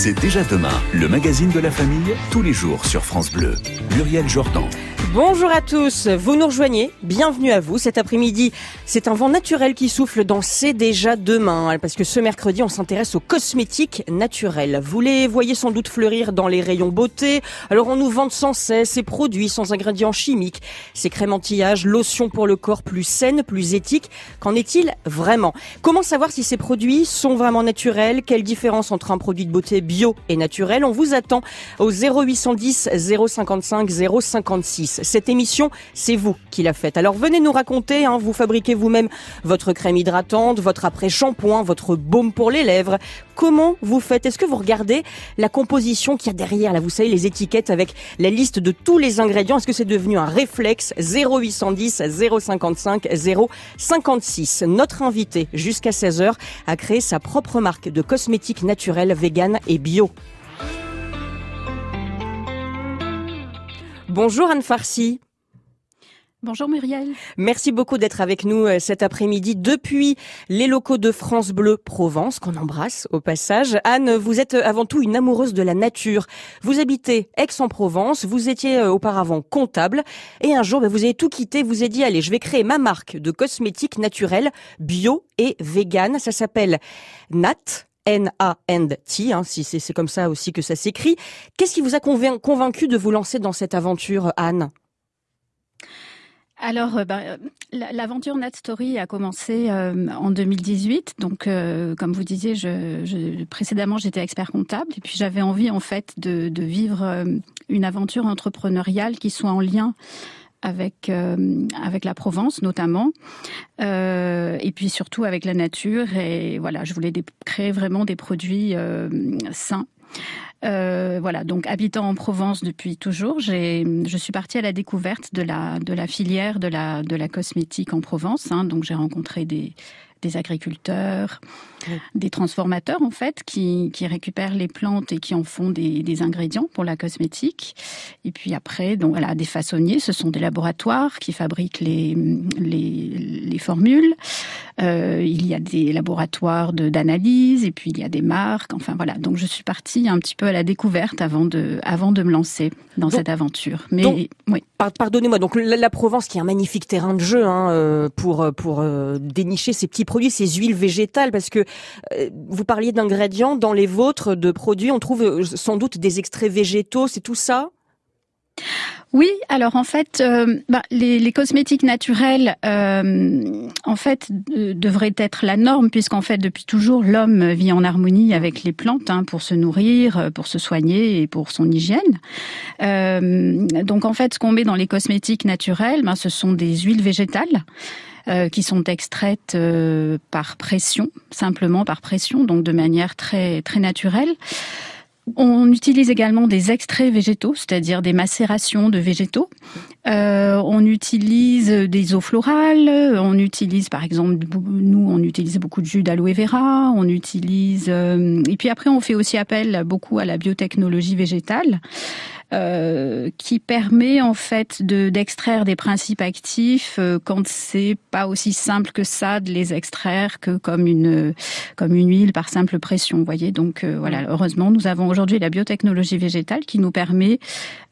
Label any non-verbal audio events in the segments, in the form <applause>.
C'est déjà demain, le magazine de la famille, tous les jours sur France Bleu. Muriel Jordan. Bonjour à tous, vous nous rejoignez, bienvenue à vous cet après-midi. C'est un vent naturel qui souffle dans C'est déjà demain, parce que ce mercredi on s'intéresse aux cosmétiques naturels. Vous les voyez sans doute fleurir dans les rayons beauté, alors on nous vend sans cesse ces produits sans ingrédients chimiques, ces crèmes anti-âge, lotions pour le corps plus saines, plus éthiques. Qu'en est-il vraiment? Comment savoir si ces produits sont vraiment naturels? Quelle différence entre un produit de beauté bio et naturel On vous attend au 0810 055 056. Cette émission, c'est vous qui la faites. Alors venez nous raconter, hein, vous fabriquez vous-même votre crème hydratante, votre après-shampoing, votre baume pour les lèvres. Comment vous faites? Est-ce que vous regardez la composition qu'il y a derrière, là, vous savez, les étiquettes avec la liste de tous les ingrédients. Est-ce que c'est devenu un réflexe? 0810 055 056 Notre invité, jusqu'à 16h, a créé sa propre marque de cosmétiques naturels, vegan et bio. Bonjour Anne Farsi. Bonjour Muriel. Merci beaucoup d'être avec nous euh, cet après-midi depuis les locaux de France Bleu Provence, qu'on embrasse au passage. Anne, vous êtes avant tout une amoureuse de la nature. Vous habitez Aix-en-Provence, vous étiez euh, auparavant comptable et un jour, bah, vous avez tout quitté, vous avez dit, allez, je vais créer ma marque de cosmétiques naturels, bio et vegan. Ça s'appelle Nat. N-A-N-T, hein, si c'est comme ça aussi que ça s'écrit. Qu'est-ce qui vous a convaincu de vous lancer dans cette aventure, Anne? Alors, euh, bah, l'aventure Nat Story a commencé euh, en 2018. Donc, euh, comme vous disiez, je, précédemment, j'étais expert comptable et puis j'avais envie en fait de, vivre une aventure entrepreneuriale qui soit en lien avec euh, la Provence notamment, euh, et puis surtout avec la nature. Et voilà, je voulais créer vraiment des produits euh, sains. Voilà, donc habitant en Provence depuis toujours, je suis partie à la découverte de la filière de la de la cosmétique en Provence. Hein, donc j'ai rencontré des des agriculteurs, des transformateurs en fait qui, qui, récupèrent les plantes et qui en font des, des, ingrédients pour la cosmétique. Et puis après, donc voilà, des façonniers, ce sont des laboratoires qui fabriquent les, les, les formules. Euh, il y a des laboratoires d'analyse et puis il y a des marques. Enfin voilà, donc je suis partie un petit peu à la découverte avant de, avant de me lancer dans cette aventure. Mais oui. Pardonnez-moi. Donc la, Provence, qui est un magnifique terrain de jeu hein, euh, pour pour euh, dénicher ces petits produits, ces huiles végétales, parce que euh, vous parliez d'ingrédients dans les vôtres de produits, on trouve sans doute des extraits végétaux. C'est tout ça? Oui, alors en fait, euh, bah, les, cosmétiques naturels, euh, en fait, devraient être la norme puisqu'en fait, depuis toujours, l'homme vit en harmonie avec les plantes hein, pour se nourrir, pour se soigner et pour son hygiène. Euh, donc en fait, ce qu'on met dans les cosmétiques naturels, bah, ce sont des huiles végétales. Euh, qui sont extraites euh, par pression, simplement par pression, donc de manière très très naturelle. On utilise également des extraits végétaux, c'est-à-dire des macérations de végétaux. Euh, on utilise des eaux florales. On utilise, par exemple, nous, on utilise beaucoup de jus d'aloe vera. On utilise, euh, et puis après, on fait aussi appel beaucoup à la biotechnologie végétale. Euh, qui permet en fait de d'extraire des principes actifs euh, quand c'est pas aussi simple que ça de les extraire que comme une comme une huile par simple pression. Vous voyez, donc euh, voilà. Heureusement, nous avons aujourd'hui la biotechnologie végétale qui nous permet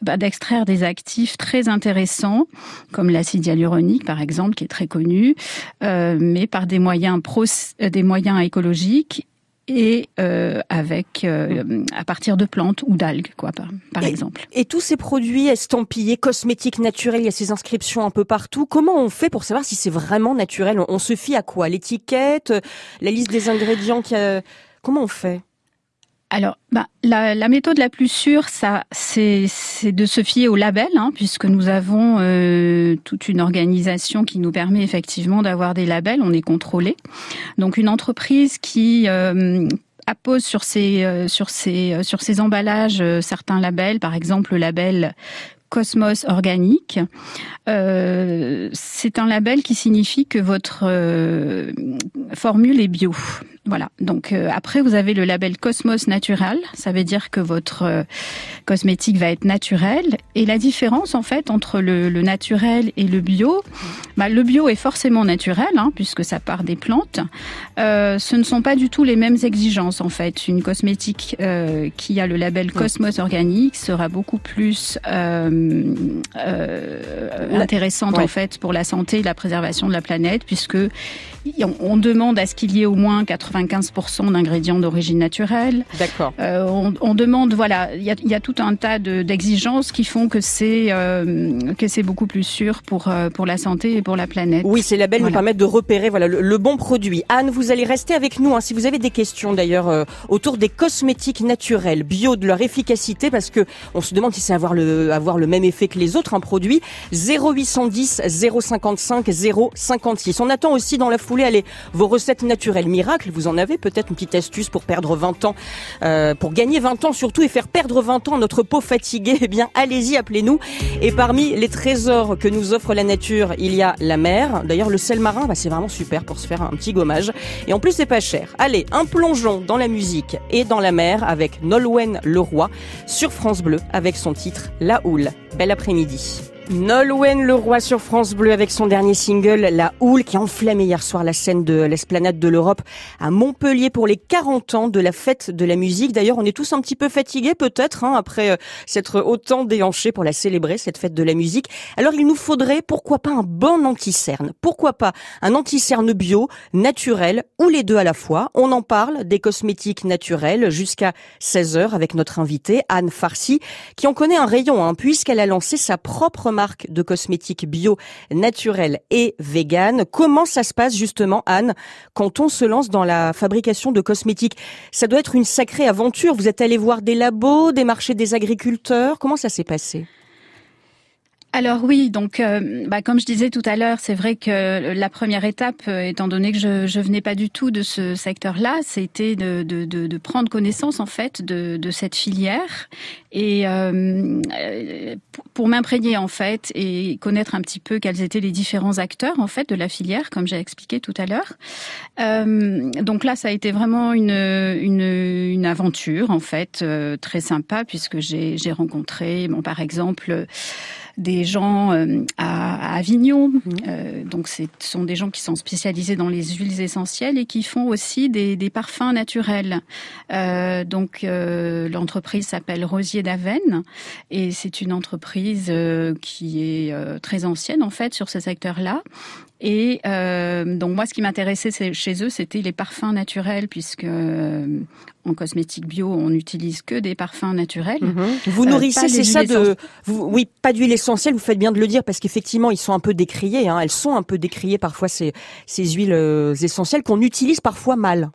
bah, d'extraire des actifs très intéressants comme l'acide hyaluronique par exemple, qui est très connu, mais par des moyens pro, des moyens écologiques et euh, avec euh, à partir de plantes ou d'algues quoi par, par exemple. Et tous ces produits estampillés cosmétiques naturels, il y a ces inscriptions un peu partout. Comment on fait pour savoir si c'est vraiment naturel? On, se fie à quoi? L'étiquette, la liste des ingrédients qui a... comment on fait? Alors, bah, la, méthode la plus sûre, ça, c'est, de se fier au label, hein, puisque nous avons euh, toute une organisation qui nous permet effectivement d'avoir des labels. On est contrôlé. Donc, une entreprise qui euh, appose sur ses euh, sur ses sur ses emballages certains labels, par exemple le label Cosmos organique. Euh, c'est un label qui signifie que votre euh, formule est bio. Voilà. Donc euh, après, vous avez le label Cosmos Natural. Ça veut dire que votre cosmétique va être naturel. Et la différence en fait entre le, le naturel et le bio, bah, le bio est forcément naturel hein, puisque ça part des plantes. Euh, ce ne sont pas du tout les mêmes exigences en fait. Une cosmétique euh, qui a le label Cosmos organique sera beaucoup plus euh, euh, intéressante en fait pour la santé et la préservation de la planète puisque on, demande à ce qu'il y ait au moins 95% d'ingrédients d'origine naturelle. D'accord. Euh, on, on, demande, voilà, il y a, y a, tout un tas d'exigences qui font que c'est euh, que c'est beaucoup plus sûr pour euh, pour la santé et pour la planète. Oui, ces labels voilà. nous permettent de repérer voilà le, le, bon produit. Anne, vous allez rester avec nous hein, si vous avez des questions d'ailleurs euh, autour des cosmétiques naturels, bio, de leur efficacité, parce que on se demande si c'est avoir le avoir le même effet que les autres un produit. 0810 055 056. On attend aussi dans la foulée aller vos recettes naturelles miracles. Vous en avez peut-être une petite astuce pour perdre 20 ans, euh, pour gagner 20 ans surtout et faire perdre 20 ans notre peau fatiguée. Eh bien, allez-y, appelez-nous. Et parmi les trésors que nous offre la nature, il y a la mer. D'ailleurs, le sel marin, bah, c'est vraiment super pour se faire un petit gommage. Et en plus, c'est pas cher. Allez, un plongeon dans la musique et dans la mer avec Nolwenn Leroy sur France Bleu avec son titre La Houle. Bel après-midi. Nolwenn Leroy sur France Bleu avec son dernier single La Houle qui a enflammé hier soir la scène de l'esplanade de l'Europe à Montpellier pour les 40 ans de la fête de la musique. D'ailleurs, on est tous un petit peu fatigués peut-être hein, après euh, s'être autant déhanchés pour la célébrer cette fête de la musique. Alors il nous faudrait pourquoi pas un bon anti-cerne? Pourquoi pas un anti-cerne bio, naturel ou les deux à la fois? On en parle des cosmétiques naturels jusqu'à 16h avec notre invitée Anne Farsi qui en connaît un rayon hein, puisqu'elle a lancé sa propre marque de cosmétiques bio, naturels et vegan. Comment ça se passe justement, Anne, quand on se lance dans la fabrication de cosmétiques? Ça doit être une sacrée aventure. Vous êtes allé voir des labos, des marchés des agriculteurs. Comment ça s'est passé? Alors oui, donc euh, bah, comme je disais tout à l'heure, c'est vrai que la première étape, euh, étant donné que je, je venais pas du tout de ce secteur-là, c'était de, prendre connaissance en fait de, cette filière et euh, pour m'imprégner en fait et connaître un petit peu quels étaient les différents acteurs en fait de la filière, comme j'ai expliqué tout à l'heure. Donc là, ça a été vraiment une, une, une aventure en fait très sympa puisque j'ai rencontré, bon par exemple des gens euh, à, à, Avignon. Mmh. Euh, donc, ce sont des gens qui sont spécialisés dans les huiles essentielles et qui font aussi des, des parfums naturels. Euh, donc, euh, l'entreprise s'appelle Rosier d'Aven et c'est une entreprise euh, qui est euh, très ancienne en fait sur ce secteur-là. Et euh, donc moi, ce qui m'intéressait chez eux, c'était les parfums naturels, puisque euh, en cosmétique bio, on n'utilise que des parfums naturels. Mmh. Vous nourrissez, euh, c'est ça de, vous, oui, pas d'huile essentielle. Vous faites bien de le dire parce qu'effectivement, ils sont un peu décriés. Hein, elles sont un peu décriées parfois ces ces huiles essentielles qu'on utilise parfois mal.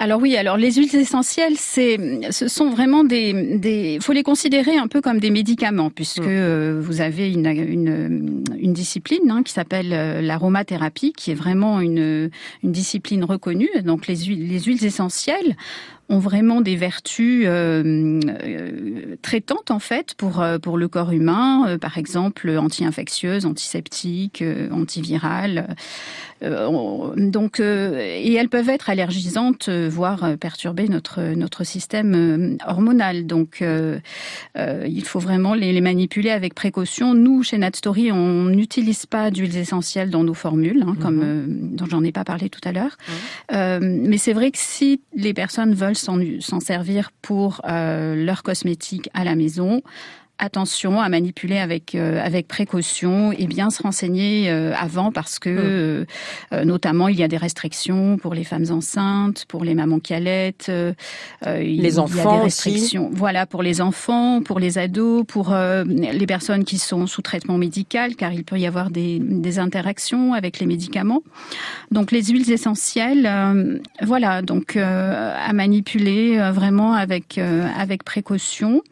Alors oui, alors les huiles essentielles, c'est, ce sont vraiment des, des, faut les considérer un peu comme des médicaments, puisque mmh. euh, vous avez une, une, une discipline hein, qui s'appelle euh, l'aromathérapie, qui est vraiment une, une discipline reconnue. Donc les huiles, les huiles essentielles ont vraiment des vertus euh, euh, traitantes en fait pour euh, pour le corps humain, par exemple anti-infectieuses, antiseptiques, euh, antivirales. donc et elles peuvent être allergisantes, voire perturber notre notre système hormonal. Donc il faut vraiment les, les, manipuler avec précaution. Nous chez Natstory, on n'utilise pas d'huiles essentielles dans nos formules, hein, comme mmh. dont j'en ai pas parlé tout à l'heure. Mais c'est vrai que si les personnes veulent s'en servir pour euh, leurs cosmétiques à la maison attention à manipuler avec euh, avec précaution et bien se renseigner euh, avant parce que mmh. euh, notamment il y a des restrictions pour les femmes enceintes, pour les mamans qui allaitent, euh, les enfants il y a des restrictions. Aussi. Voilà pour les enfants, pour les ados, pour euh, les personnes qui sont sous traitement médical car il peut y avoir des, des interactions avec les médicaments. Donc les huiles essentielles euh, voilà donc à manipuler vraiment avec avec précaution.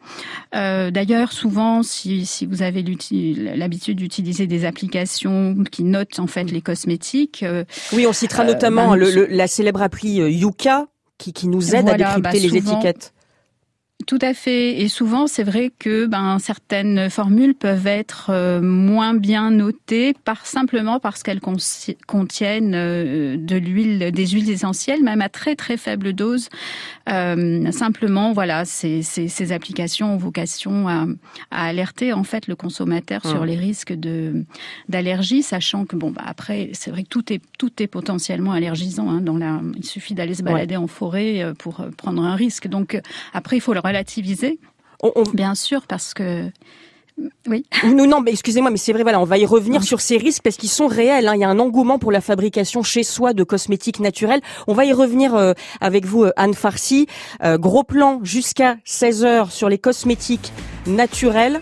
d'ailleurs souvent, si, si vous avez l'habitude d'utiliser des applications qui notent en fait les cosmétiques. Euh, oui, on citera euh, notamment ben, le, le, la célèbre appli euh, Yuka qui, qui nous aide voilà, à décrypter bah, souvent, les étiquettes. Tout à fait. Et souvent, c'est vrai que ben, certaines formules peuvent être euh, moins bien notées par simplement parce qu'elles contiennent euh, de l'huile, des huiles essentielles, même à très très faible dose. Euh, simplement, voilà, ces, ces, ces, applications ont vocation à, à, alerter en fait le consommateur sur les risques de d'allergie, sachant que bon, bah, après, c'est vrai que tout est tout est potentiellement allergisant. Hein, dans la, il suffit d'aller se balader en forêt pour prendre un risque. Donc après, il faut le relativiser, bien sûr, parce que oui. Non, non, mais excusez-moi, mais c'est vrai, voilà, on va y revenir sur ces risques parce qu'ils sont réels. Hein. Il y a un engouement pour la fabrication chez soi de cosmétiques naturels. On va y revenir euh, avec vous, euh, Anne Farsi. Euh, gros plan jusqu'à 16 heures sur les cosmétiques naturels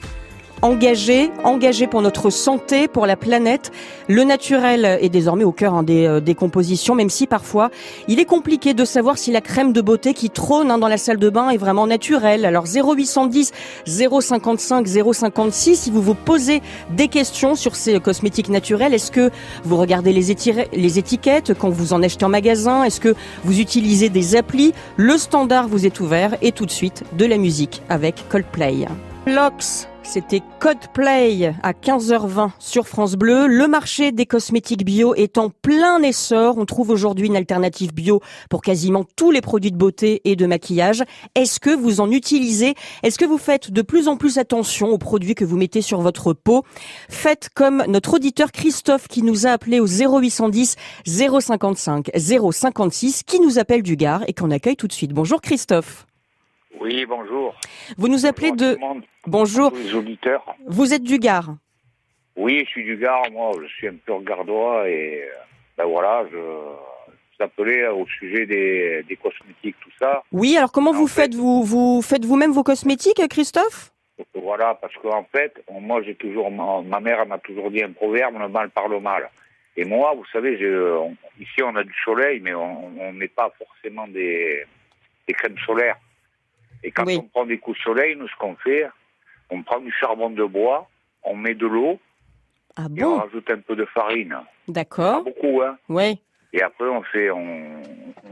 engagé, engagé pour notre santé, pour la planète. Le naturel est désormais au cœur hein, des, euh, des, compositions, même si parfois il est compliqué de savoir si la crème de beauté qui trône hein, dans la salle de bain est vraiment naturelle. Alors 0810 055 056, si vous vous posez des questions sur ces cosmétiques naturels, est-ce que vous regardez les, les étiquettes quand vous en achetez en magasin? Est-ce que vous utilisez des applis? Le standard vous est ouvert et tout de suite de la musique avec Coldplay. Lox c'était Codeplay à 15h20 sur France Bleu. Le marché des cosmétiques bio est en plein essor. On trouve aujourd'hui une alternative bio pour quasiment tous les produits de beauté et de maquillage. Est-ce que vous en utilisez? Est-ce que vous faites de plus en plus attention aux produits que vous mettez sur votre peau? Faites comme notre auditeur Christophe qui nous a appelé au 0810 055 056 qui nous appelle du Gard et qu'on accueille tout de suite. Bonjour Christophe. Oui, bonjour. Vous nous appelez de... Bonjour. Les auditeurs. Vous êtes du Gard Oui, je suis du Gard. Moi, je suis un peu gardois et euh, ben voilà, je s'appelait au sujet des, des, cosmétiques, tout ça. Oui, alors comment vous faites vous vous faites vous-même vos cosmétiques, Christophe? Voilà, parce qu'en fait, moi j'ai toujours ma, mère m'a toujours dit un proverbe le mal par le mal. Et moi, vous savez, ici on a du soleil, mais on ne met pas forcément des, des crèmes solaires. Et quand on prend des coups de soleil, nous ce qu'on fait, on prend du charbon de bois, on met de l'eau, ah et on rajoute un peu de farine. D'accord. Pas beaucoup, hein. Oui. Et après, on fait, on,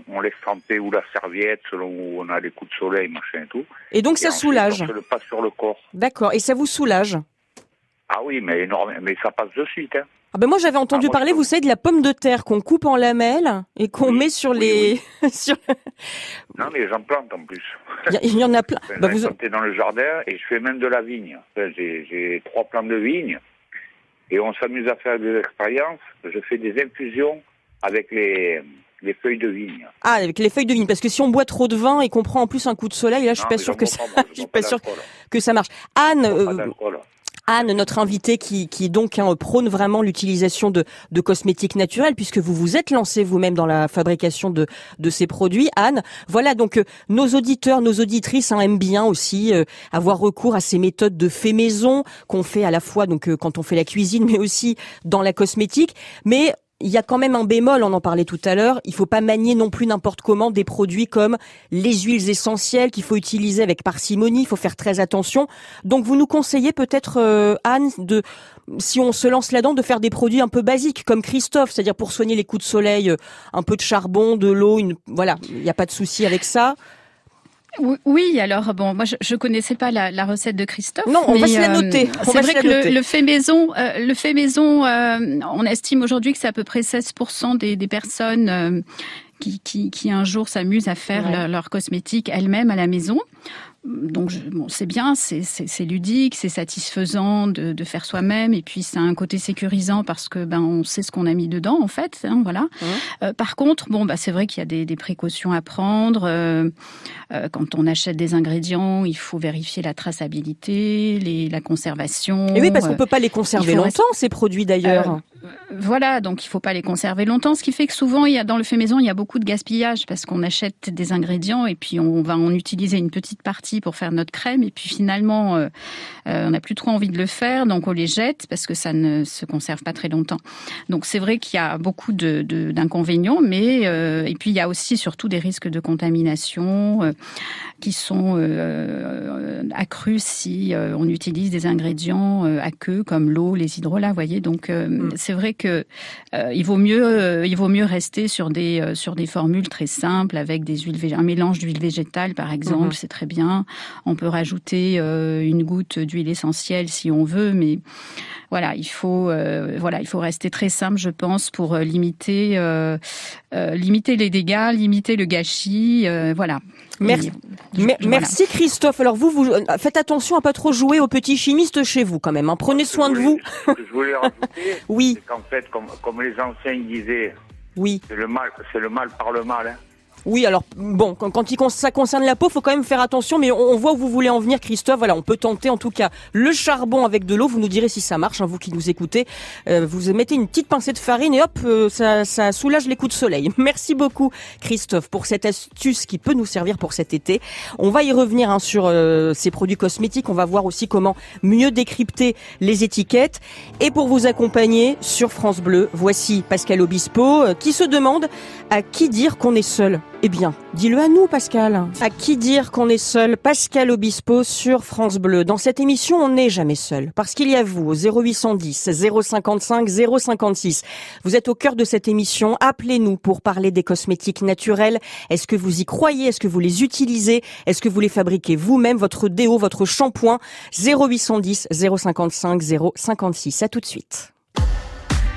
on laisse tremper ou la serviette selon où on a les coups de soleil, machin et tout. Et donc ça soulage. On le passe sur le corps. D'accord. Et ça vous soulage? Ah oui, mais énorme, mais ça passe de suite. Hein. Ah ben moi j'avais entendu ah, parler, vous savez, de la pomme de terre qu'on coupe en lamelles et qu'on met sur les. <laughs> sur... Non mais j'en plante en plus. Il y, en a plein. Enfin, bah, vous... dans le jardin et je fais même de la vigne. J'ai trois plants de vigne et on s'amuse à faire des expériences. Je fais des infusions avec les, les feuilles de vigne. Ah, avec les feuilles de vigne, parce que si on boit trop de vin et qu'on prend en plus un coup de soleil, là, je suis pas sûr que ça, je suis pas sûr que ça marche. Anne, Anne, notre invitée qui, qui donc hein, prône vraiment l'utilisation de, cosmétiques naturels, puisque vous vous êtes lancé vous-même dans la fabrication de, de ces produits. Anne, voilà donc euh, nos auditeurs, nos auditrices hein, aiment bien aussi euh, avoir recours à ces méthodes de fait maison qu'on fait à la fois donc euh, quand on fait la cuisine, <laughs> mais aussi dans la cosmétique. Mais il y a quand même un bémol, on en parlait tout à l'heure, il faut pas manier non plus n'importe comment des produits comme les huiles essentielles qu'il faut utiliser avec parcimonie, il faut faire très attention. Donc vous nous conseillez peut-être euh, Anne de si on se lance là-dedans de faire des produits un peu basiques comme Christophe, c'est-à-dire pour soigner les coups de soleil, euh, un peu de charbon, de l'eau, une voilà, il n'y a pas de souci avec ça. Oui, alors bon, moi je, je connaissais pas la, la recette de Christophe. Non, on va se la euh, noter. c'est vrai que le, le, fait maison, euh, le fait maison, euh, on estime aujourd'hui que c'est à peu près 16% des, des personnes qui, qui, qui, un jour s'amusent à faire leur, leur, cosmétique elles-mêmes à la maison donc bon, c'est bien, c'est ludique, c'est satisfaisant de, de faire soi-même, et puis c'est un côté sécurisant parce que ben on sait ce qu'on a mis dedans en fait, hein, voilà. Euh, par contre, bon bah c'est vrai qu'il y a des, des, précautions à prendre. Euh, euh, quand on achète des ingrédients, il faut vérifier la traçabilité, les, la conservation. Et oui, parce qu'on peut pas les conserver longtemps ces produits d'ailleurs. Voilà, donc il faut pas les conserver longtemps, ce qui fait que souvent il y a dans le fait maison il y a beaucoup de gaspillage parce qu'on achète des ingrédients et puis on va en utiliser une petite partie pour faire notre crème et puis finalement euh, euh, on n'a plus trop envie de le faire donc on les jette parce que ça ne se conserve pas très longtemps. Donc c'est vrai qu'il y a beaucoup de d'inconvénients mais euh, et puis il y a aussi surtout des risques de contamination qui sont accrus si on utilise des ingrédients à queue comme l'eau, les hydrolats, vous voyez. Donc mm. C'est vrai que il vaut mieux il vaut mieux rester sur des sur des formules très simples avec des huiles un mélange d'huile végétale par exemple, mm-hmm. c'est très très bien. On peut rajouter une goutte d'huile essentielle si on veut, mais voilà, il faut voilà, il faut rester très simple, je pense, pour limiter limiter les dégâts, limiter le gâchis, voilà. Merci. Merci Christophe. Alors vous, vous faites attention à pas trop jouer aux petits chimistes chez vous quand même. Hein. Prenez soin de vous. je voulais rajouter, <laughs> oui. qu'en fait, comme, comme les anciens disaient, oui. c'est le mal, c'est le mal par le mal. Hein. Oui, alors bon, quand, ça concerne la peau, faut quand même faire attention, mais on, voit où vous voulez en venir, Christophe. Voilà, on peut tenter en tout cas le charbon avec de l'eau. Vous nous direz si ça marche, hein, vous qui nous écoutez. Euh, vous mettez une petite pincée de farine et hop, euh, ça, ça soulage les coups de soleil. <laughs> Merci beaucoup, Christophe, pour cette astuce qui peut nous servir pour cet été. On va y revenir hein, sur euh, ces produits cosmétiques. On va voir aussi comment mieux décrypter les étiquettes. Et pour vous accompagner sur France Bleu, voici Pascal Obispo qui se demande à qui dire qu'on est seul. Eh bien, dis-le à nous, Pascal. À qui dire qu'on est seul Pascal Obispo sur France Bleu. Dans cette émission, on n'est jamais seul. Parce qu'il y a vous au 0810 055 056. Vous êtes au cœur de cette émission. Appelez-nous pour parler des cosmétiques naturels. Est-ce que vous y croyez? Est-ce que vous les utilisez? Est-ce que vous les fabriquez vous-même? Votre déo, votre shampoing? 0810 055 056. À tout de suite.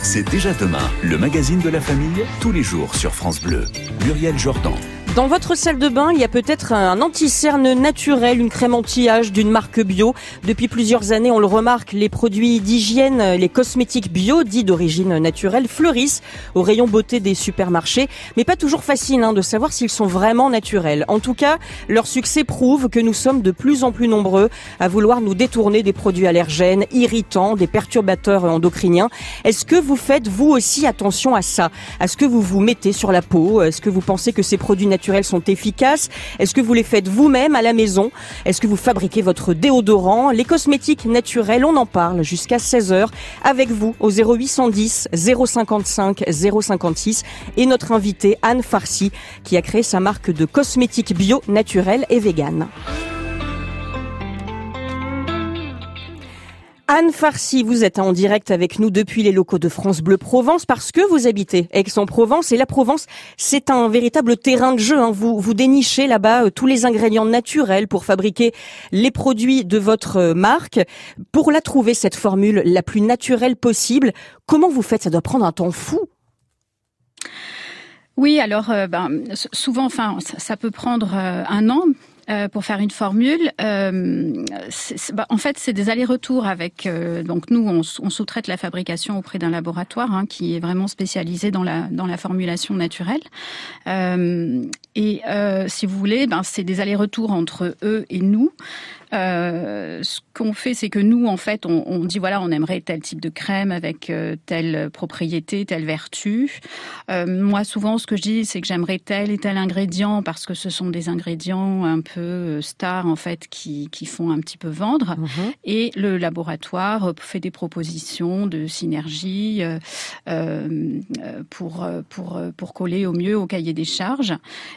C'est déjà demain, le magazine de la famille, tous les jours sur France Bleu. Muriel Jordan. Dans votre salle de bain, il y a peut-être un anti-cerne naturel, une crème anti-âge d'une marque bio. Depuis plusieurs années, on le remarque, les produits d'hygiène, les cosmétiques bio, dits d'origine naturelle, fleurissent au rayon beauté des supermarchés. Mais pas toujours facile hein, de savoir s'ils sont vraiment naturels. En tout cas, leur succès prouve que nous sommes de plus en plus nombreux à vouloir nous détourner des produits allergènes, irritants, des perturbateurs endocriniens. Est-ce que vous faites vous aussi attention à ça? À ce que vous vous mettez sur la peau? Est-ce que vous pensez que ces produits naturels sont efficaces. Est-ce que vous les faites vous-même à la maison? Est-ce que vous fabriquez votre déodorant? Les cosmétiques naturels, on en parle jusqu'à 16h avec vous au 0810 055 056 et notre invitée Anne Farsi qui a créé sa marque de cosmétiques bio, naturels et vegan. Anne Farcy, vous êtes en direct avec nous depuis les locaux de France Bleu Provence parce que vous habitez Aix-en-Provence et la Provence, c'est un véritable terrain de jeu. Hein. Vous, vous dénichez là-bas euh, tous les ingrédients naturels pour fabriquer les produits de votre euh, marque. Pour la trouver, cette formule la plus naturelle possible, comment vous faites? Ça doit prendre un temps fou. Oui, alors euh, ben, souvent, enfin, ça peut prendre un an, euh, pour faire une formule. Euh, bah, en fait, c'est des allers-retours avec. Euh, donc nous, on, sous-traite la fabrication auprès d'un laboratoire hein, qui est vraiment spécialisé dans la dans la formulation naturelle. Euh, et si vous voulez, ben, c'est des allers-retours entre eux et nous. Euh, ce qu'on fait, c'est que nous, en fait, on, on, dit voilà, on aimerait tel type de crème avec euh, telle propriété, telle vertu. Euh, moi, souvent, ce que je dis, c'est que j'aimerais tel et tel ingrédient parce que ce sont des ingrédients un peu euh, stars, en fait, qui, qui font un petit peu vendre. Mhm. Et le laboratoire fait des propositions de synergie pour, pour, pour coller au mieux au cahier des charges.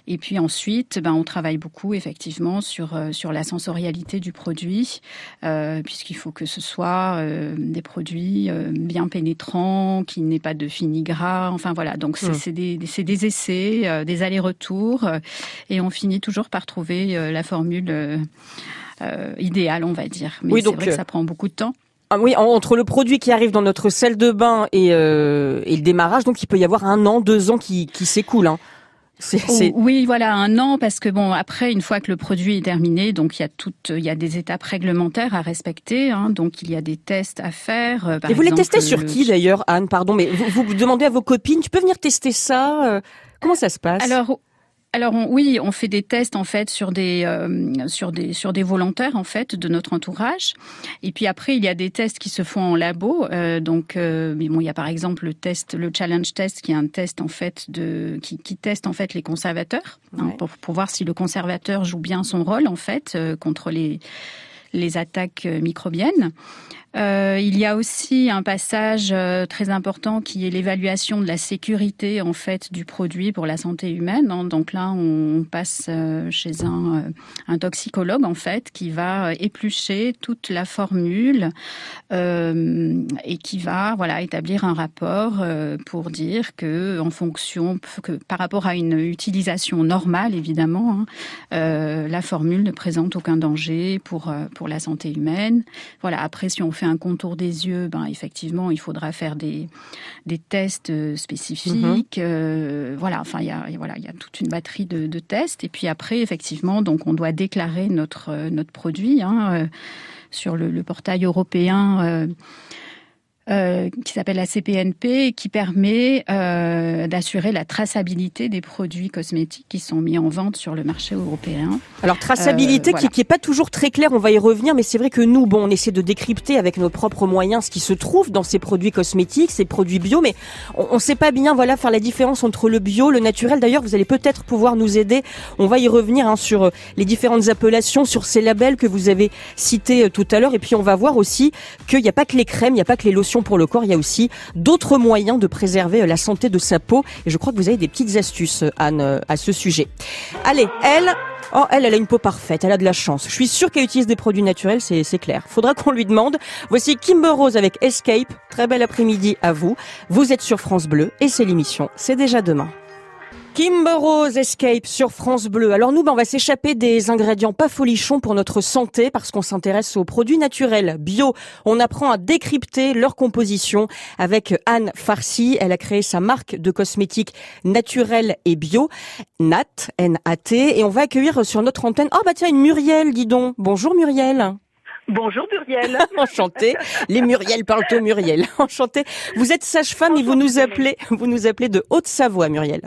Et puis ensuite, ben, on travaille beaucoup, effectivement, sur, sur la sensorialité du produit, euh, puisqu'il faut que ce soit euh, des produits euh, bien pénétrants, qui n'aient pas de gras. Enfin voilà, donc c'est mmh. des, des, essais, des allers-retours, et on finit toujours par trouver la formule idéale, on va dire. Mais oui, c'est vrai que ça prend beaucoup de temps. Ah oui, entre le produit qui arrive dans notre salle de bain et, et le démarrage, donc il peut y avoir un an, deux ans qui, qui s'écoulent. Hein. Oui, voilà, un an, parce que bon, après, une fois que le produit est terminé, donc il y a toutes, il y a des étapes réglementaires à respecter, hein, donc il y a des tests à faire. Euh, et vous les testez sur qui d'ailleurs, Anne? Pardon, mais vous, vous demandez à vos copines, tu peux venir tester ça euh, Comment ça se passe? Alors alors oui, on fait des tests en fait sur des euh, sur des sur des volontaires en fait de notre entourage. Et puis après, il y a des tests qui se font en labo. Euh, donc, euh, bon, il y a par exemple le test, le challenge test, qui est un test en fait de qui, qui teste en fait les conservateurs hein, pour, pour voir si le conservateur joue bien son rôle en fait contre les les attaques microbiennes. Euh, il y a aussi un passage euh, très important qui est l'évaluation de la sécurité en fait du produit pour la santé humaine. Hein. Donc là, on passe euh, chez un, toxicologue en fait qui va éplucher toute la formule et qui va voilà établir un rapport pour dire que en fonction que par rapport à une utilisation normale évidemment, hein, la formule ne présente aucun danger pour pour la santé humaine. Voilà. Après, si on fait un contour des yeux, ben effectivement, il faudra faire des des tests euh, spécifiques. Mhm. Euh, voilà, enfin il y a voilà il y a toute une batterie de, de, tests et puis après effectivement donc on doit déclarer notre euh, notre produit hein, sur le, le, portail européen. Euh, qui s'appelle la CPNP, qui permet euh, d'assurer la traçabilité des produits cosmétiques qui sont mis en vente sur le marché européen. Alors traçabilité euh, qui, qui est pas toujours très claire, on va y revenir, mais c'est vrai que nous, bon, on essaie de décrypter avec nos propres moyens ce qui se trouve dans ces produits cosmétiques, ces produits bio, mais on ne sait pas bien, voilà, faire la différence entre le bio, le naturel. D'ailleurs, vous allez peut-être pouvoir nous aider. On va y revenir hein, sur euh, les différentes appellations, sur ces labels que vous avez cités tout à l'heure, et puis on va voir aussi qu'il n'y a pas que les crèmes, il n'y a pas que les lotions pour le corps, il y a aussi d'autres moyens de préserver la santé de sa peau. Et je crois que vous avez des petites astuces, Anne, à ce sujet. Allez, elle, Oh, elle, elle a une peau parfaite, elle a de la chance. Je suis sûre qu'elle utilise des produits naturels, c'est, c'est clair. Faudra qu'on lui demande. Voici Kimber Rose avec Escape. Très bel après-midi à vous. Vous êtes sur France Bleu et c'est l'émission. C'est déjà demain. Kimber Rose Escape sur France Bleu. Alors nous, ben, on va s'échapper des ingrédients pas folichons pour notre santé parce qu'on s'intéresse aux produits naturels, bio. On apprend à décrypter leur composition avec Anne Farsi. Elle a créé sa marque de cosmétiques naturels et bio, Nat, N-A-T. Et on va accueillir sur notre antenne, oh bah tiens, une Muriel, dis donc. Bonjour Muriel. Bonjour Muriel. <laughs> Enchantée. Les Muriel parlent au Muriel. Enchantée. Vous êtes sage-femme et vous nous appelez, vous nous appelez de Haute-Savoie, Muriel.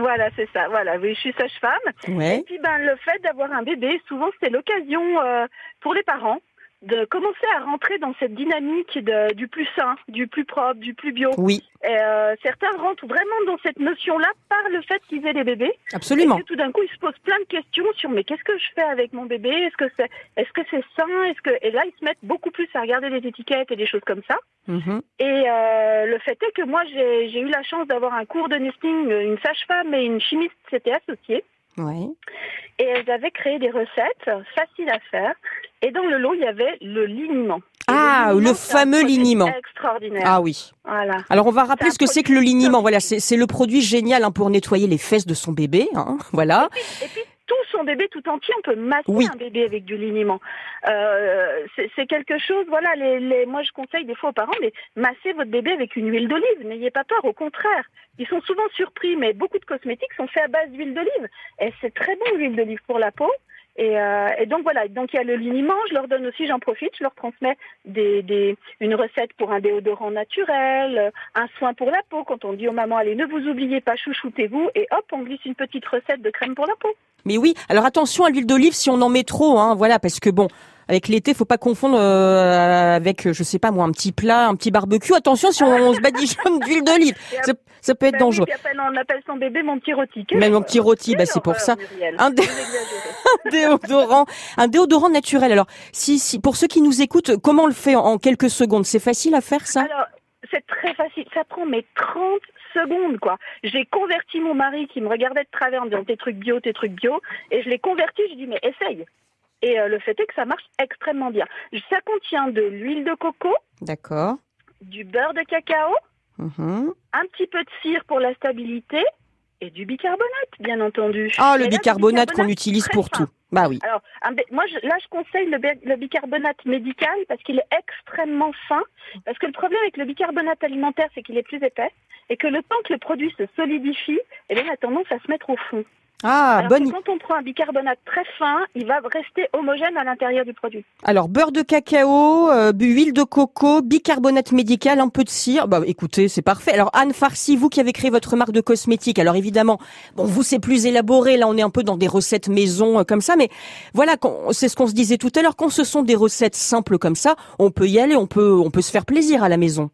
Voilà, c'est ça. Voilà, oui, je suis sage-femme. Ouais. Et puis, ben, le fait d'avoir un bébé, souvent, c'est l'occasion euh, pour les parents de commencer à rentrer dans cette dynamique de, du plus sain, du plus propre, du plus bio. Oui. Et, euh, certains rentrent vraiment dans cette notion-là par le fait qu'ils aient des bébés. Absolument. Et tout d'un coup, ils se posent plein de questions sur mais qu'est-ce que je fais avec mon bébé? Est-ce que c'est est-ce que c'est sain? Est-ce que et là ils se mettent beaucoup plus à regarder les étiquettes et des choses comme ça. Mhm. Et euh, le fait est que moi j'ai j'ai eu la chance d'avoir un cours de nesting, une sage-femme et une chimiste s'étaient associées. Ouais. Et elles avaient créé des recettes faciles à faire. Et dans le lot, il y avait le liniment. Ah, liniment, le fameux liniment. Extraordinaire. Ah oui. Voilà. Alors on va rappeler ce que c'est que le liniment. Voilà, c'est le produit génial hein, pour nettoyer les fesses de son bébé. Hein, <laughs> voilà. Et puis tout son bébé tout entier, on peut masser Oui. un bébé avec du liniment. Euh, c'est c'est quelque chose, voilà, les, les, moi je conseille des fois aux parents, mais massez votre bébé avec une huile d'olive, n'ayez pas peur, au contraire. Ils sont souvent surpris, mais beaucoup de cosmétiques sont faits à base d'huile d'olive. Et c'est très bon l'huile d'olive pour la peau. Et, euh, et donc voilà, donc il y a le liniment, je leur donne aussi, j'en profite, je leur transmets une recette pour un déodorant naturel, un soin pour la peau. Quand on dit aux mamans, allez, ne vous oubliez pas, chouchoutez-vous, et hop, on glisse une petite recette de crème pour la peau. Mais oui. Alors attention à l'huile d'olive si on en met trop. Hein, voilà, parce que bon. Avec l'été, faut pas confondre euh, avec, je sais pas moi, un petit plat, un petit barbecue. Attention si on, on se badigeonne d'huile d'olive, ça, ça peut être Ben dangereux. oui, puis appelle- on appelle son bébé mon petit rôti. Même mon petit rôti, bah, c'est pour ça. Un dé- <laughs> Un déodorant, un déodorant naturel. Alors, si, si, pour ceux qui nous écoutent, comment on le fait en, en quelques secondes? C'est facile à faire ça? Alors, c'est très facile. Ça prend mes 30 secondes, quoi. J'ai converti mon mari qui me regardait de travers en me disant tes trucs bio, tes trucs bio. Et je l'ai converti, je lui dit, mais essaye. Et euh, le fait est que ça marche extrêmement bien. Ça contient de l'huile de coco, D'accord. du beurre de cacao, Mhm. un petit peu de cire pour la stabilité et du bicarbonate, bien entendu. Ah, le là, bicarbonate qu'on utilise pour fin. tout. Bah oui. Alors, moi, je- là, je conseille le, bi- le bicarbonate médical parce qu'il est extrêmement fin. Parce que le problème avec le bicarbonate alimentaire, c'est qu'il est plus épais et que le temps que le produit se solidifie, eh bien, il a tendance à se mettre au fond. Ah, Alors bonne. quand on prend un bicarbonate très fin, il va rester homogène à l'intérieur du produit. Alors, beurre de cacao, euh, huile de coco, bicarbonate médical, un peu de cire. Bah, écoutez, c'est parfait. Alors, Anne Farsi, vous qui avez créé votre marque de cosmétiques, alors évidemment, bon, vous, c'est plus élaboré. Là, on est un peu dans des recettes maison euh, comme ça. Mais voilà, c'est ce qu'on se disait tout à l'heure. Quand ce sont des recettes simples comme ça, on peut y aller, on peut, on peut se faire plaisir à la maison.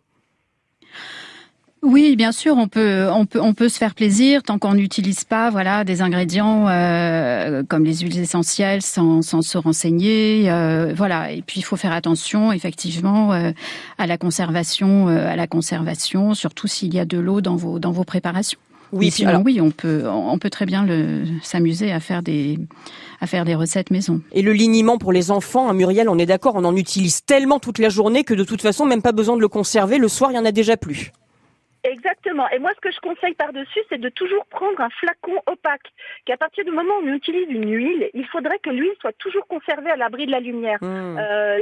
Oui, bien sûr, on peut, on peut, on peut se faire plaisir tant qu'on n'utilise pas, voilà, des ingrédients euh, comme les huiles essentielles sans, sans se renseigner, euh, voilà. Et puis il faut faire attention, effectivement, euh, à la conservation, à la conservation, surtout s'il y a de l'eau dans vos, dans vos préparations. Oui, sinon, oui, on peut, on peut très bien s'amuser à faire des, à faire des recettes maison. Et le liniment pour les enfants, hein, Muriel, on est d'accord, on en utilise tellement toute la journée que de toute façon, même pas besoin de le conserver. Le soir, il y en a déjà plus. Exactement. Et moi, ce que je conseille par-dessus, c'est de toujours prendre un flacon opaque. Qu'à partir du moment où on utilise une huile, il faudrait que l'huile soit toujours conservée à l'abri de la lumière. Mmh. Euh,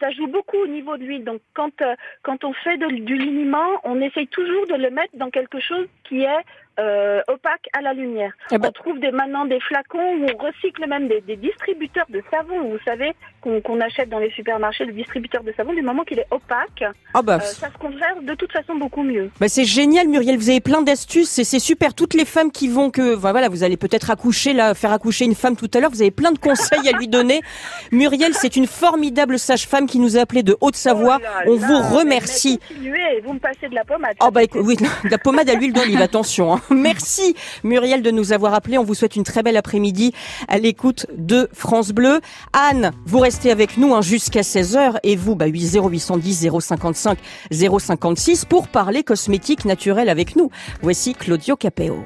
ça joue beaucoup au niveau de l'huile. Donc, quand, euh, quand on fait du liniment, on essaye toujours de le mettre dans quelque chose qui est euh, opaque à la lumière. Eh ben on trouve des, maintenant des flacons où on recycle même des, des distributeurs de savon. Vous savez qu'on achète dans les supermarchés le distributeur de savon du moment qu'il est opaque. Ah bah. euh, ça se conserve de toute façon beaucoup mieux. Bah c'est génial Muriel, vous avez plein d'astuces, c'est super. Toutes les femmes qui vont que voilà, vous allez peut-être accoucher là, faire accoucher une femme tout à l'heure, vous avez plein de conseils à lui donner. Muriel, c'est une formidable sage-femme qui nous a appelé de Haute-Savoie. Oh on vous remercie. Mais, vous me passez de la pommade. Oh bah oui, <laughs> de la pommade à l'huile d'olive, attention. Hein. <laughs> Merci Muriel de nous avoir appelé. On vous souhaite une très belle après-midi à l'écoute de France Bleu. Anne, vous restez avec nous hein, jusqu'à 16h et vous, bah, 0810 055 056 pour parler cosmétique naturelle avec nous. Voici Claudio Capeo.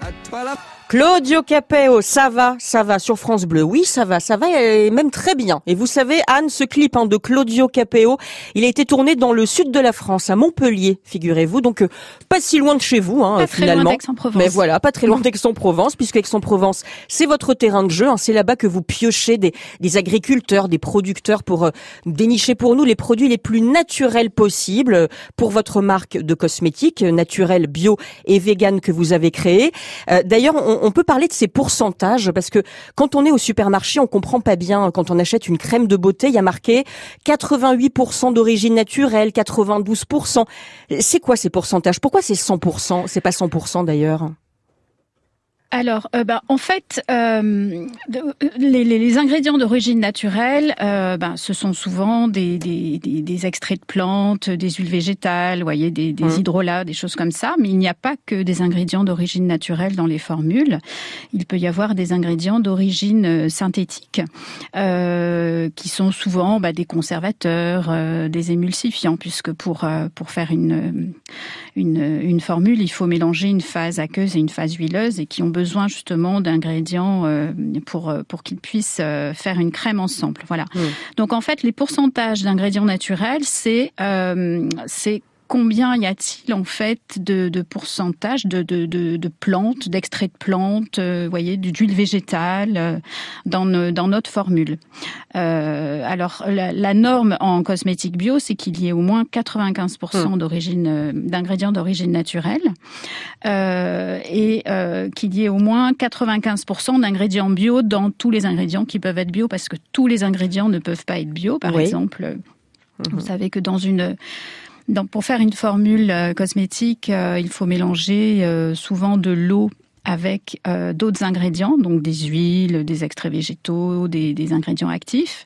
Claudio Capeo, ça va, ça va sur France Bleu. Oui, ça va, ça va et même très bien. Et vous savez, Anne, ce clip hein, de Claudio Capeo, il a été tourné dans le sud de la France, à Montpellier, figurez-vous. Donc euh, pas si loin de chez vous, hein, pas finalement. Très loin Mais voilà, pas très loin d'Aix-en-Provence, puisque Aix-en-Provence, c'est votre terrain de jeu. Hein. c'est là-bas que vous piochez des, des, agriculteurs, des producteurs pour euh, dénicher pour nous les produits les plus naturels possibles euh, pour votre marque de cosmétiques, naturels, bio et vegan que vous avez créé. D'ailleurs, on, on peut parler de ces pourcentages parce que quand on est au supermarché, on comprend pas bien. Quand on achète une crème de beauté, il y a marqué 88% d'origine naturelle, 92%. C'est quoi ces pourcentages? Pourquoi c'est 100% C'est pas 100% d'ailleurs? Alors, euh, bah, en fait, euh, les, les, ingrédients d'origine naturelle, euh, bah, ce sont souvent des, des, des, des, extraits de plantes, des huiles végétales, voyez, des, des mmh. hydrolats, des choses comme ça. Mais il n'y a pas que des ingrédients d'origine naturelle dans les formules. Il peut y avoir des ingrédients d'origine euh, synthétique, euh, qui sont souvent bah, des conservateurs, euh, des émulsifiants, puisque pour pour faire une, une une formule, il faut mélanger une phase aqueuse et une phase huileuse, et qui ont besoin justement d'ingrédients euh, pour euh, pour qu'ils puissent euh, faire une crème ensemble. Voilà. Mmh. Donc en fait, les pourcentages d'ingrédients naturels, c'est c'est combien y a-t-il en fait de, de pourcentage de, de, de, de plantes, d'extraits de plantes, euh, voyez, d'huile végétale euh, dans, dans notre formule. Euh, alors la, la, norme en cosmétique bio, c'est qu'il y ait au moins 95% hmm. d'origine euh, d'ingrédients d'origine naturelle et qu'il y ait au moins 95% d'ingrédients bio dans tous les ingrédients qui peuvent être bio parce que tous les ingrédients ne peuvent pas être bio. Par exemple, vous hmm. savez que dans une donc, pour faire une formule euh, cosmétique, euh, il faut mélanger euh, souvent de l'eau avec d'autres ingrédients, donc des huiles, des extraits végétaux, des, des ingrédients actifs.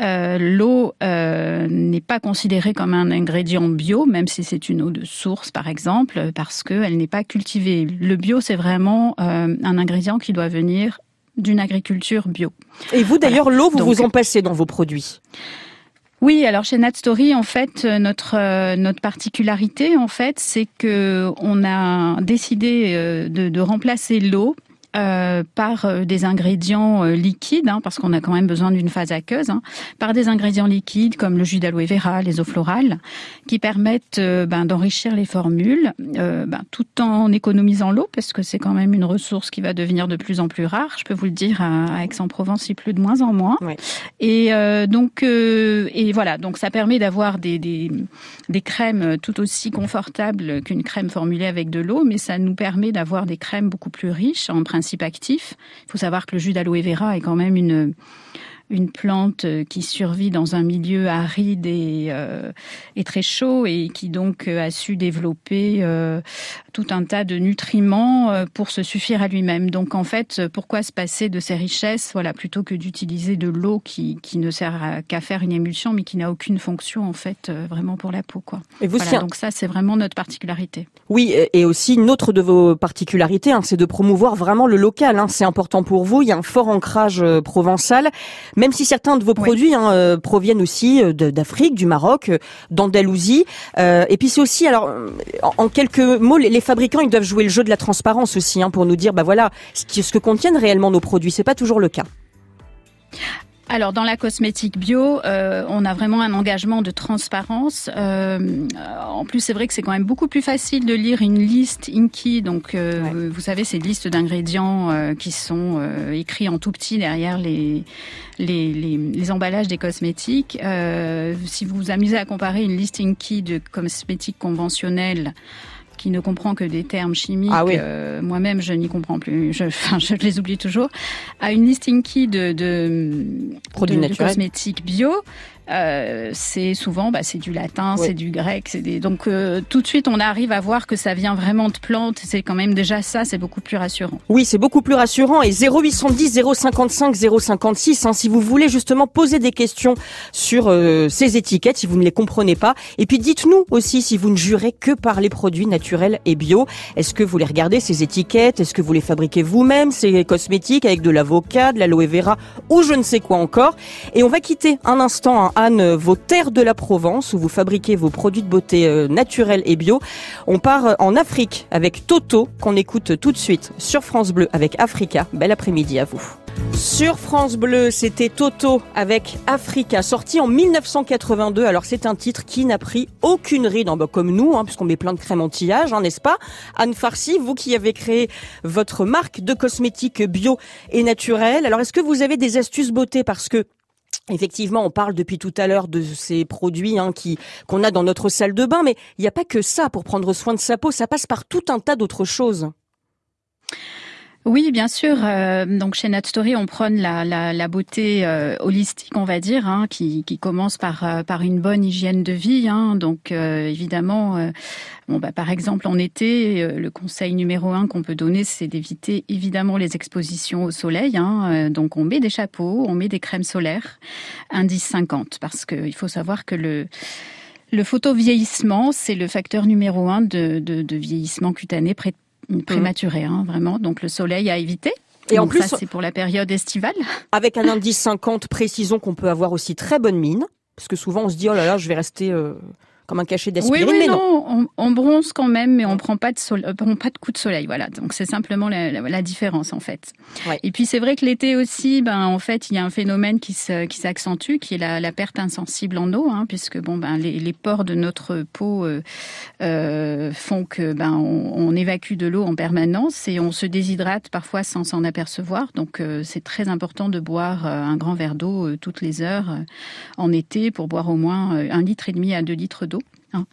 L'eau n'est pas considérée comme un ingrédient bio, même si c'est une eau de source, par exemple, parce qu'elle n'est pas cultivée. Le bio, c'est vraiment un ingrédient qui doit venir d'une agriculture bio. Et vous, d'ailleurs, l'eau, vous vous en passez dans vos produits? Oui, alors chez Natstory, en fait, euh, notre euh, notre particularité, en fait, c'est que on a décidé euh, de, de remplacer l'eau euh, par euh, des ingrédients euh, liquides, hein, parce qu'on a quand même besoin d'une phase aqueuse, hein, par des ingrédients liquides comme le jus d'aloe vera, les eaux florales, qui permettent ben, d'enrichir les formules, ben, tout en économisant l'eau, parce que c'est quand même une ressource qui va devenir de plus en plus rare. Je peux vous le dire, à, Aix-en-Provence, il pleut de moins en moins. Oui. Et donc, et voilà, donc ça permet d'avoir des, des, des crèmes tout aussi confortables qu'une crème formulée avec de l'eau, mais ça nous permet d'avoir des crèmes beaucoup plus riches en principe actif. Il faut savoir que le jus d'aloe vera est quand même une une plante qui survit dans un milieu aride et, et très chaud et qui donc a su développer tout un tas de nutriments pour se suffire à lui-même. Donc en fait, pourquoi se passer de ces richesses, voilà, plutôt que d'utiliser de l'eau qui, qui ne sert qu'à faire une émulsion, mais qui n'a aucune fonction en fait vraiment pour la peau, quoi. Et vous voilà, donc ça, c'est vraiment notre particularité. Oui, et aussi une autre de vos particularités, hein, c'est de promouvoir vraiment le local. Hein. C'est important pour vous. Il y a un fort ancrage euh, provençal, même si certains de vos produits hein, euh, proviennent aussi euh, d'Afrique, du Maroc, d'Andalousie. et puis c'est aussi, alors, en, quelques mots, les, fabricants ils doivent jouer le jeu de la transparence aussi, hein, pour nous dire, bah voilà, ce, ce que contiennent réellement nos produits. C'est pas toujours le cas. Alors dans la cosmétique bio, euh, on a vraiment un engagement de transparence. Euh, en plus, c'est vrai que c'est quand même beaucoup plus facile de lire une liste Inky. Donc, euh, vous savez, ces listes d'ingrédients qui sont écrits en tout petit derrière les les, les, les emballages des cosmétiques. si vous vous amusez à comparer une liste Inky de cosmétiques conventionnels qui ne comprend que des termes chimiques. Ah euh, moi-même, je n'y comprends plus. <laughs> Je, enfin, je les oublie toujours. À une listing key de, de, produits de, de cosmétiques bio, euh, c'est souvent bah, c'est du latin, c'est du grec, c'est des... donc euh, tout de suite on arrive à voir que ça vient vraiment de plantes. C'est quand même déjà ça, c'est beaucoup plus rassurant. Oui, c'est beaucoup plus rassurant. Et 0810 055 056, hein, si vous voulez justement poser des questions sur euh, ces étiquettes, si vous ne les comprenez pas. Et puis dites-nous aussi si vous ne jurez que par les produits naturels et bio. Est-ce que vous les regardez ces étiquettes? Est-ce que vous les fabriquez vous-même ces cosmétiques avec de l'avocat, de l'aloe vera ou je ne sais quoi encore? Et on va quitter un instant. Hein, Anne, vos terres de la Provence où vous fabriquez vos produits de beauté euh, naturels et bio. On part euh, en Afrique avec Toto qu'on écoute tout de suite sur France Bleu avec Africa. Bel après-midi à vous. Sur France Bleu, c'était Toto avec Africa, sorti en 1982. Alors c'est un titre qui n'a pris aucune ride, bah, comme nous, hein, puisqu'on met plein de crème anti-âge, hein, n'est-ce pas? Anne Farsi, vous qui avez créé votre marque de cosmétiques bio et naturels. Alors est-ce que vous avez des astuces beauté? Parce que Effectivement, on parle depuis tout à l'heure de ces produits hein, qu'on a dans notre salle de bain, mais il n'y a pas que ça pour prendre soin de sa peau. Ça passe par tout un tas d'autres choses. Oui, bien sûr. Euh, donc chez Nat Story, on prône la, beauté euh, holistique, on va dire, hein, qui, commence par euh, par une bonne hygiène de vie. Hein. Donc évidemment, bon bah par exemple en été, le conseil numéro un qu'on peut donner, c'est d'éviter évidemment les expositions au soleil. Hein. Donc on met des chapeaux, on met des crèmes solaires, indice 50, parce qu'il faut savoir que le le photovieillissement, c'est le facteur numéro un de, de, de vieillissement cutané pré prématuré, hein, vraiment. Donc le soleil à éviter. Et en plus, ça c'est pour la période estivale. <laughs> Avec un indice 50, précisons qu'on peut avoir aussi très bonne mine, parce que souvent on se dit oh là là, je vais rester euh, comme un cachet d'aspirine. Oui, mais non, On, bronze quand même, mais on prend pas de soleil, euh, prend pas de coup de soleil. Voilà, donc c'est simplement la, la, différence en fait. Et puis c'est vrai que l'été aussi, ben en fait, il y a un phénomène qui se, qui s'accentue, qui est la, la, perte insensible en eau, hein, puisque bon ben les, les pores de notre peau euh, euh, font que ben on, on évacue de l'eau en permanence et on se déshydrate parfois sans s'en apercevoir. Donc euh, c'est très important de boire un grand verre d'eau toutes les heures en été pour boire au moins un litre et demi à deux litres d'eau Hein.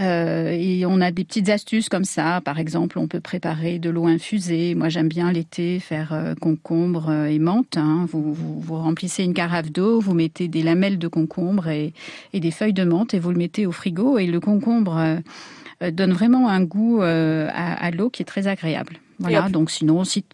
Euh, et on a des petites astuces comme ça. Par exemple, on peut préparer de l'eau infusée. Moi, j'aime bien l'été faire euh, concombre euh, et menthe. Hein. Vous, vous, remplissez une carafe d'eau, vous mettez des lamelles de concombre et, et, des feuilles de menthe et vous le mettez au frigo. Et le concombre donne vraiment un goût à, à l'eau qui est très agréable. Voilà. Donc sinon, si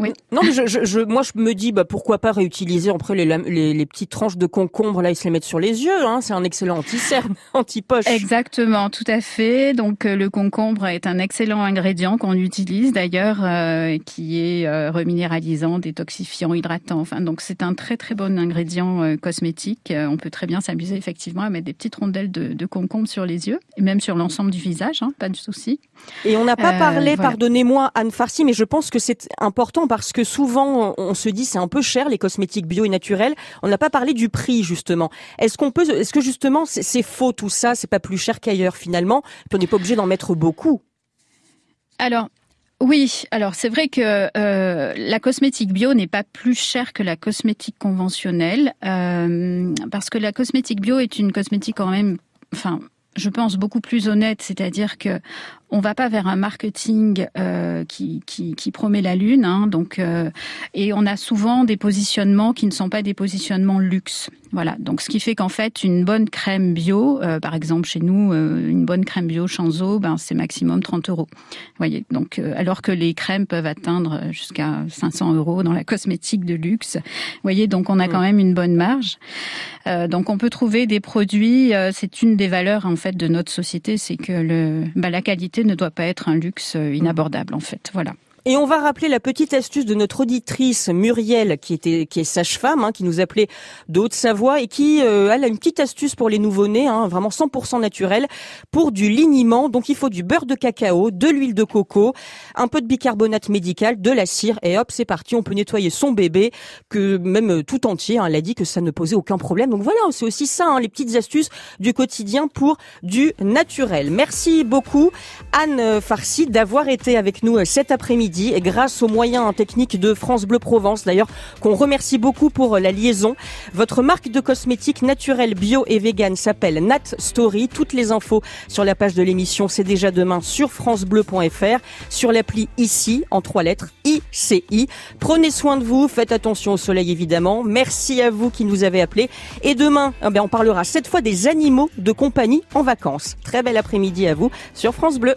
oui. Non, mais je, je, moi je me dis bah pourquoi pas réutiliser après les, les, les, petites tranches de concombre là, ils se les mettent sur les yeux. Hein, c'est un excellent anti-cerne, <laughs> anti-poche. Exactement, tout à fait. Donc euh, le concombre est un excellent ingrédient qu'on utilise d'ailleurs, euh, qui est euh, reminéralisant, détoxifiant, hydratant. Enfin, donc c'est un très très bon ingrédient euh, cosmétique. on peut très bien s'amuser effectivement à mettre des petites rondelles de, de concombre sur les yeux et même sur l'ensemble du visage, hein, pas de souci. Et on n'a pas parlé, pardonnez-moi Anne Farsi, mais je pense que c'est important parce que souvent on se dit c'est un peu cher les cosmétiques bio et naturels. On n'a pas parlé du prix justement. Est-ce qu'on peut, est-ce que justement c'est faux tout ça, c'est pas plus cher qu'ailleurs finalement, puis on n'est pas obligé d'en mettre beaucoup. Alors, oui, alors c'est vrai que euh, la cosmétique bio n'est pas plus chère que la cosmétique conventionnelle, euh, parce que la cosmétique bio est une cosmétique quand même, enfin je pense, beaucoup plus honnête, c'est-à-dire que on va pas vers un marketing euh, qui, qui, qui, promet la lune, hein, donc euh, et on a souvent des positionnements qui ne sont pas des positionnements luxe. Voilà, donc ce qui fait qu'en fait une bonne crème bio, euh, par exemple chez nous, euh, une bonne crème bio Chanzo, ben c'est maximum 30 euros. Voyez, donc euh, alors que les crèmes peuvent atteindre jusqu'à 500 euros dans la cosmétique de luxe. Voyez, donc on a quand même une bonne marge. donc on peut trouver des produits. c'est une des valeurs en fait de notre société, c'est que le, ben, la qualité ne doit pas être un luxe inabordable en fait. Voilà. Et on va rappeler la petite astuce de notre auditrice Muriel, qui était qui est sage-femme, hein, qui nous appelait de Haute-Savoie et qui euh, elle a une petite astuce pour les nouveau-nés, hein, vraiment 100% naturel, pour du liniment. Donc il faut du beurre de cacao, de l'huile de coco, un peu de bicarbonate médical, de la cire et hop c'est parti. On peut nettoyer son bébé, que même euh, tout entier. Hein, elle a dit que ça ne posait aucun problème. Donc voilà, c'est aussi ça, hein, les petites astuces du quotidien pour du naturel. Merci beaucoup Anne Farsi d'avoir été avec nous euh, cet après-midi grâce aux moyens techniques de France Bleu Provence d'ailleurs qu'on remercie beaucoup pour la liaison. Votre marque de cosmétiques naturels bio et vegan s'appelle Nat Story. Toutes les infos sur la page de l'émission, c'est déjà demain sur francebleu.fr, sur l'appli ICI en trois lettres ICI. Prenez soin de vous, faites attention au soleil évidemment. Merci à vous qui nous avez appelés et demain, eh on parlera cette fois des animaux de compagnie en vacances. Très bel après-midi à vous sur France Bleu.